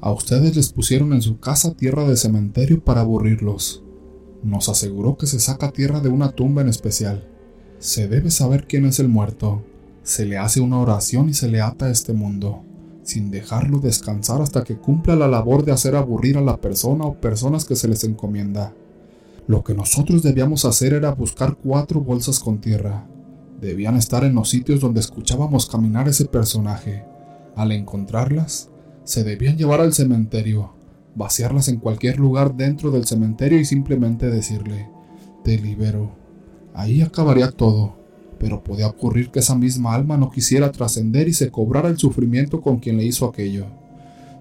a ustedes les pusieron en su casa tierra de cementerio para aburrirlos. Nos aseguró que se saca tierra de una tumba en especial. Se debe saber quién es el muerto. Se le hace una oración y se le ata a este mundo, sin dejarlo descansar hasta que cumpla la labor de hacer aburrir a la persona o personas que se les encomienda. Lo que nosotros debíamos hacer era buscar cuatro bolsas con tierra. Debían estar en los sitios donde escuchábamos caminar ese personaje. Al encontrarlas, se debían llevar al cementerio, vaciarlas en cualquier lugar dentro del cementerio y simplemente decirle, te libero. Ahí acabaría todo, pero podía ocurrir que esa misma alma no quisiera trascender y se cobrara el sufrimiento con quien le hizo aquello.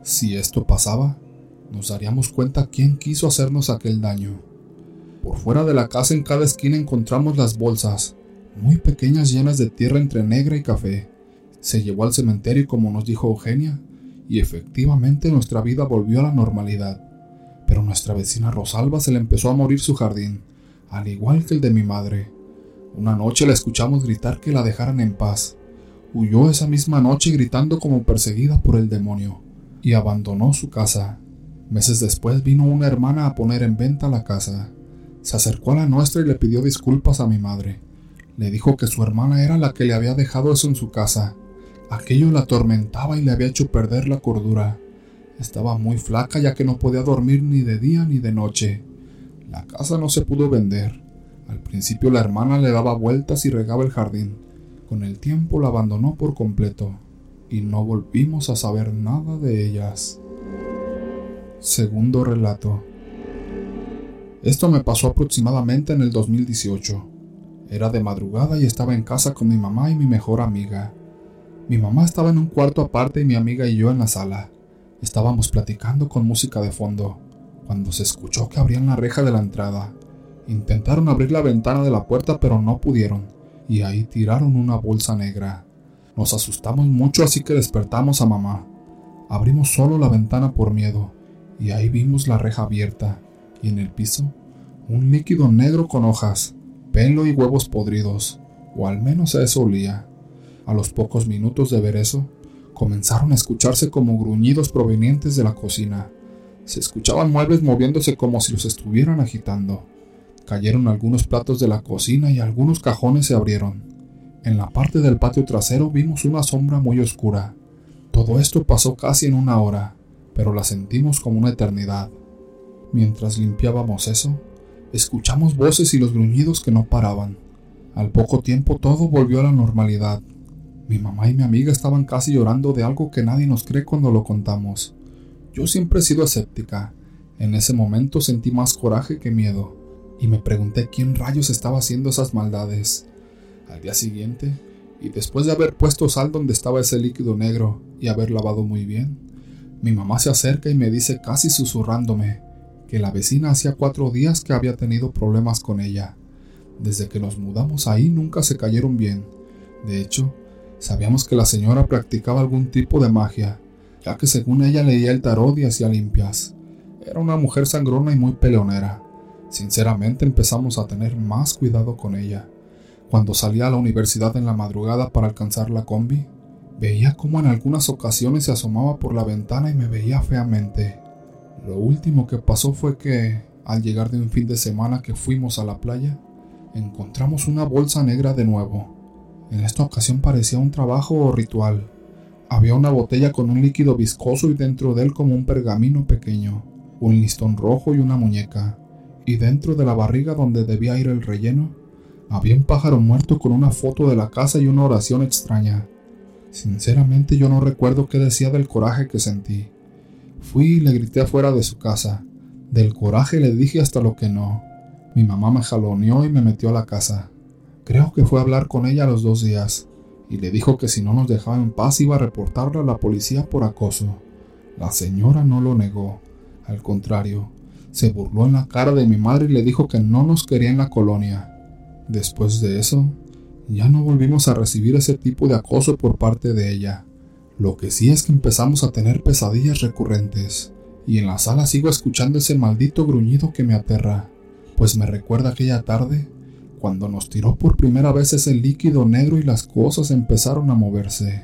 Si esto pasaba, nos daríamos cuenta quién quiso hacernos aquel daño. Por fuera de la casa en cada esquina encontramos las bolsas, muy pequeñas llenas de tierra entre negra y café. Se llevó al cementerio como nos dijo Eugenia, y efectivamente nuestra vida volvió a la normalidad. Pero nuestra vecina Rosalba se le empezó a morir su jardín, al igual que el de mi madre. Una noche la escuchamos gritar que la dejaran en paz. Huyó esa misma noche gritando como perseguida por el demonio, y abandonó su casa. Meses después vino una hermana a poner en venta la casa. Se acercó a la nuestra y le pidió disculpas a mi madre. Le dijo que su hermana era la que le había dejado eso en su casa, Aquello la atormentaba y le había hecho perder la cordura. Estaba muy flaca ya que no podía dormir ni de día ni de noche. La casa no se pudo vender. Al principio la hermana le daba vueltas y regaba el jardín. Con el tiempo la abandonó por completo. y no volvimos a saber nada de ellas. Segundo relato. Esto me pasó aproximadamente en el 2018. Era de madrugada y estaba en casa con mi mamá y mi mejor amiga. Mi mamá estaba en un cuarto aparte y mi amiga y yo en la sala. Estábamos platicando con música de fondo, cuando se escuchó que abrían la reja de la entrada. Intentaron abrir la ventana de la puerta pero no pudieron, y ahí tiraron una bolsa negra. Nos asustamos mucho así que despertamos a mamá. Abrimos solo la ventana por miedo, y ahí vimos la reja abierta, y en el piso un líquido negro con hojas, pelo y huevos podridos, o al menos eso olía. A los pocos minutos de ver eso, comenzaron a escucharse como gruñidos provenientes de la cocina. Se escuchaban muebles moviéndose como si los estuvieran agitando. Cayeron algunos platos de la cocina y algunos cajones se abrieron. En la parte del patio trasero vimos una sombra muy oscura. Todo esto pasó casi en una hora, pero la sentimos como una eternidad. Mientras limpiábamos eso, escuchamos voces y los gruñidos que no paraban. Al poco tiempo todo volvió a la normalidad. Mi mamá y mi amiga estaban casi llorando de algo que nadie nos cree cuando lo contamos. Yo siempre he sido escéptica. En ese momento sentí más coraje que miedo, y me pregunté quién rayos estaba haciendo esas maldades. Al día siguiente, y después de haber puesto sal donde estaba ese líquido negro y haber lavado muy bien, mi mamá se acerca y me dice casi susurrándome que la vecina hacía cuatro días que había tenido problemas con ella. Desde que nos mudamos ahí nunca se cayeron bien. De hecho, Sabíamos que la señora practicaba algún tipo de magia, ya que según ella leía el tarot y hacía limpias. Era una mujer sangrona y muy peleonera. Sinceramente empezamos a tener más cuidado con ella. Cuando salía a la universidad en la madrugada para alcanzar la combi, veía cómo en algunas ocasiones se asomaba por la ventana y me veía feamente. Lo último que pasó fue que, al llegar de un fin de semana que fuimos a la playa, encontramos una bolsa negra de nuevo en esta ocasión parecía un trabajo o ritual. Había una botella con un líquido viscoso y dentro de él como un pergamino pequeño, un listón rojo y una muñeca. Y dentro de la barriga donde debía ir el relleno, había un pájaro muerto con una foto de la casa y una oración extraña. Sinceramente yo no recuerdo qué decía del coraje que sentí. Fui y le grité afuera de su casa. Del coraje le dije hasta lo que no. Mi mamá me jaloneó y me metió a la casa. Creo que fue a hablar con ella a los dos días y le dijo que si no nos dejaba en paz iba a reportarla a la policía por acoso. La señora no lo negó, al contrario, se burló en la cara de mi madre y le dijo que no nos quería en la colonia. Después de eso, ya no volvimos a recibir ese tipo de acoso por parte de ella. Lo que sí es que empezamos a tener pesadillas recurrentes, y en la sala sigo escuchando ese maldito gruñido que me aterra, pues me recuerda aquella tarde cuando nos tiró por primera vez ese líquido negro y las cosas empezaron a moverse.